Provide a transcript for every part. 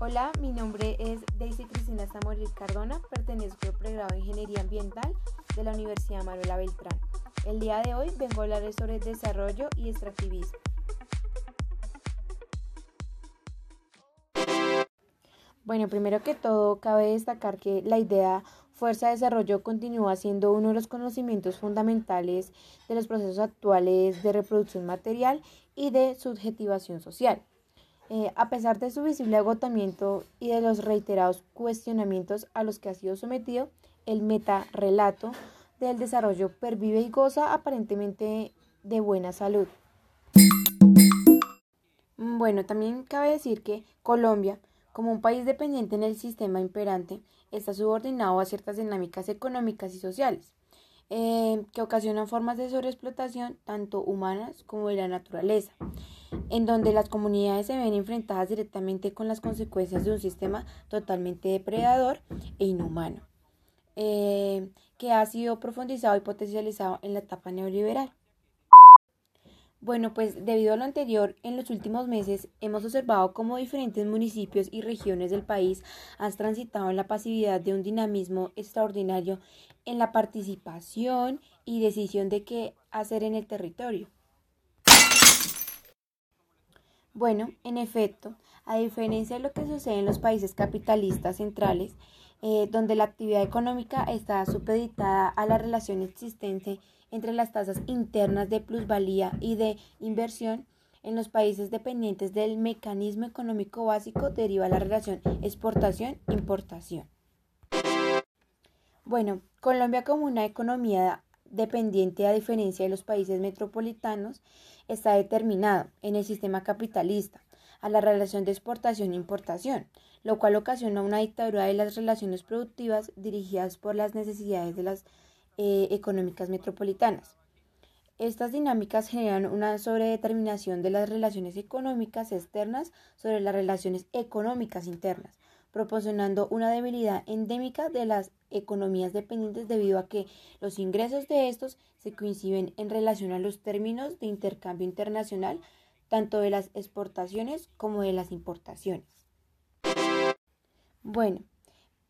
Hola, mi nombre es Daisy Cristina Zamoril Cardona, pertenezco al pregrado de Ingeniería Ambiental de la Universidad Manuela Beltrán. El día de hoy vengo a hablar sobre desarrollo y extractivismo. Bueno, primero que todo, cabe destacar que la idea fuerza de desarrollo continúa siendo uno de los conocimientos fundamentales de los procesos actuales de reproducción material y de subjetivación social. Eh, a pesar de su visible agotamiento y de los reiterados cuestionamientos a los que ha sido sometido, el metarrelato del desarrollo pervive y goza aparentemente de buena salud. Bueno, también cabe decir que Colombia, como un país dependiente en el sistema imperante, está subordinado a ciertas dinámicas económicas y sociales, eh, que ocasionan formas de sobreexplotación tanto humanas como de la naturaleza en donde las comunidades se ven enfrentadas directamente con las consecuencias de un sistema totalmente depredador e inhumano, eh, que ha sido profundizado y potencializado en la etapa neoliberal. Bueno, pues debido a lo anterior, en los últimos meses hemos observado cómo diferentes municipios y regiones del país han transitado en la pasividad de un dinamismo extraordinario en la participación y decisión de qué hacer en el territorio. Bueno, en efecto, a diferencia de lo que sucede en los países capitalistas centrales, eh, donde la actividad económica está supeditada a la relación existente entre las tasas internas de plusvalía y de inversión, en los países dependientes del mecanismo económico básico deriva la relación exportación-importación. Bueno, Colombia como una economía dependiente a diferencia de los países metropolitanos, está determinado en el sistema capitalista a la relación de exportación-importación, lo cual ocasiona una dictadura de las relaciones productivas dirigidas por las necesidades de las eh, económicas metropolitanas. Estas dinámicas generan una sobredeterminación de las relaciones económicas externas sobre las relaciones económicas internas, proporcionando una debilidad endémica de las economías dependientes debido a que los ingresos de estos se coinciden en relación a los términos de intercambio internacional tanto de las exportaciones como de las importaciones. Bueno,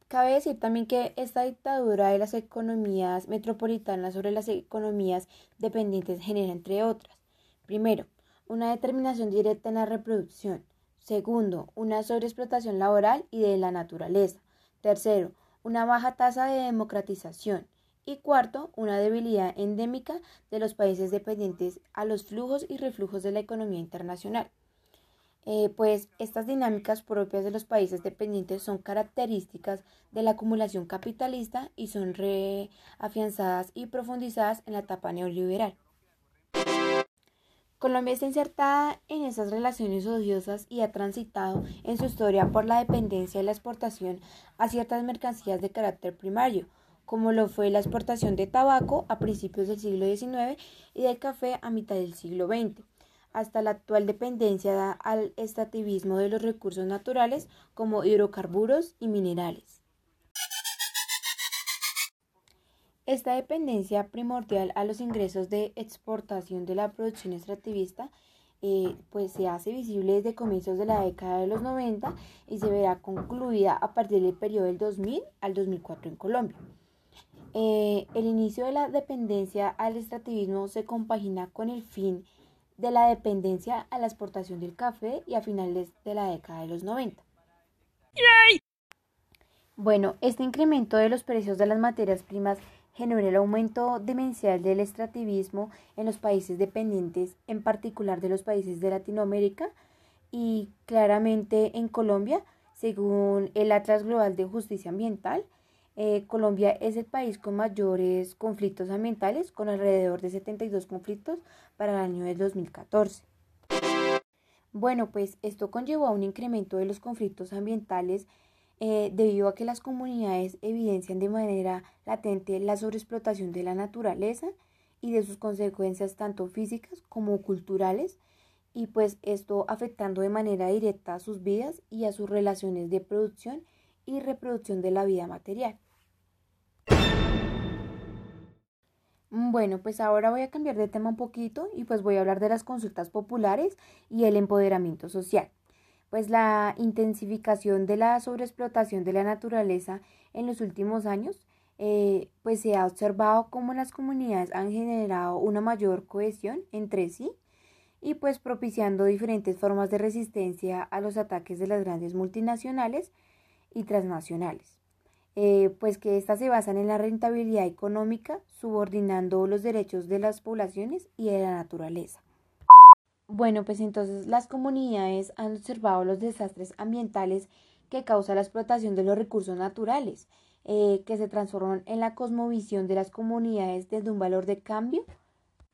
cabe decir también que esta dictadura de las economías metropolitanas sobre las economías dependientes genera, entre otras, primero, una determinación directa en la reproducción, Segundo, una sobreexplotación laboral y de la naturaleza. Tercero, una baja tasa de democratización. Y cuarto, una debilidad endémica de los países dependientes a los flujos y reflujos de la economía internacional. Eh, pues estas dinámicas propias de los países dependientes son características de la acumulación capitalista y son reafianzadas y profundizadas en la etapa neoliberal. Colombia está insertada en esas relaciones odiosas y ha transitado en su historia por la dependencia de la exportación a ciertas mercancías de carácter primario, como lo fue la exportación de tabaco a principios del siglo XIX y del café a mitad del siglo XX, hasta la actual dependencia al extractivismo de los recursos naturales como hidrocarburos y minerales. Esta dependencia primordial a los ingresos de exportación de la producción extractivista eh, pues se hace visible desde comienzos de la década de los 90 y se verá concluida a partir del periodo del 2000 al 2004 en Colombia. Eh, el inicio de la dependencia al extractivismo se compagina con el fin de la dependencia a la exportación del café y a finales de la década de los 90. Bueno, este incremento de los precios de las materias primas generó el aumento demencial del extractivismo en los países dependientes, en particular de los países de Latinoamérica y claramente en Colombia, según el Atlas Global de Justicia Ambiental. Eh, Colombia es el país con mayores conflictos ambientales, con alrededor de 72 conflictos para el año del 2014. Bueno, pues esto conllevó a un incremento de los conflictos ambientales eh, debido a que las comunidades evidencian de manera latente la sobreexplotación de la naturaleza y de sus consecuencias tanto físicas como culturales y pues esto afectando de manera directa a sus vidas y a sus relaciones de producción y reproducción de la vida material. Bueno, pues ahora voy a cambiar de tema un poquito y pues voy a hablar de las consultas populares y el empoderamiento social. pues la intensificación de la sobreexplotación de la naturaleza en los últimos años, eh, pues se ha observado cómo las comunidades han generado una mayor cohesión entre sí y pues propiciando diferentes formas de resistencia a los ataques de las grandes multinacionales y transnacionales. Eh, pues que éstas se basan en la rentabilidad económica, subordinando los derechos de las poblaciones y de la naturaleza. Bueno, pues entonces las comunidades han observado los desastres ambientales que causa la explotación de los recursos naturales, eh, que se transforman en la cosmovisión de las comunidades desde un valor de cambio,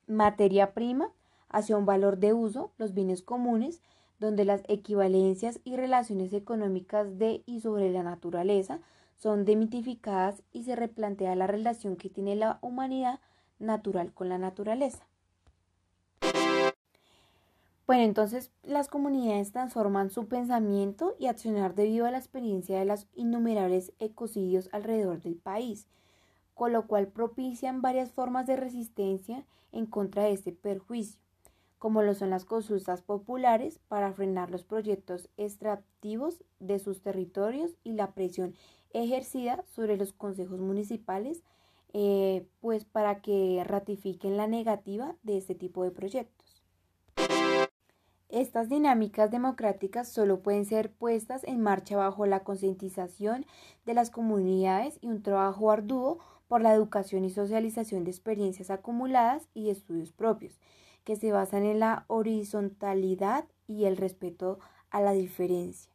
materia prima, hacia un valor de uso, los bienes comunes, donde las equivalencias y relaciones económicas de y sobre la naturaleza son demitificadas y se replantea la relación que tiene la humanidad natural con la naturaleza. Bueno, entonces las comunidades transforman su pensamiento y accionar debido a la experiencia de los innumerables ecocidios alrededor del país, con lo cual propician varias formas de resistencia en contra de este perjuicio, como lo son las consultas populares para frenar los proyectos extractivos de sus territorios y la presión ejercida sobre los consejos municipales, eh, pues para que ratifiquen la negativa de este tipo de proyectos. Estas dinámicas democráticas solo pueden ser puestas en marcha bajo la concientización de las comunidades y un trabajo arduo por la educación y socialización de experiencias acumuladas y estudios propios, que se basan en la horizontalidad y el respeto a la diferencia.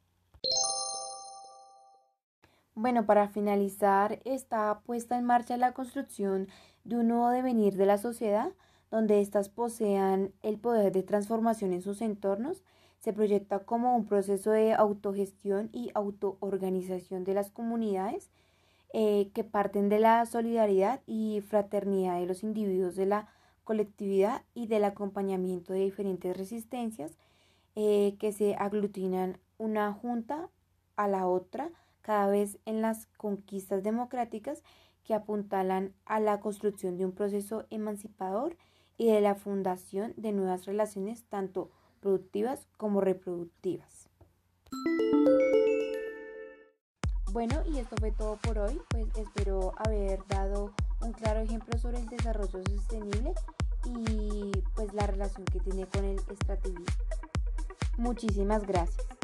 Bueno, para finalizar, está puesta en marcha la construcción de un nuevo devenir de la sociedad, donde éstas posean el poder de transformación en sus entornos, se proyecta como un proceso de autogestión y autoorganización de las comunidades eh, que parten de la solidaridad y fraternidad de los individuos de la colectividad y del acompañamiento de diferentes resistencias eh, que se aglutinan una junta a la otra cada vez en las conquistas democráticas que apuntalan a la construcción de un proceso emancipador y de la fundación de nuevas relaciones tanto productivas como reproductivas. Bueno, y esto fue todo por hoy, pues espero haber dado un claro ejemplo sobre el desarrollo sostenible y pues la relación que tiene con el extractivismo. Muchísimas gracias.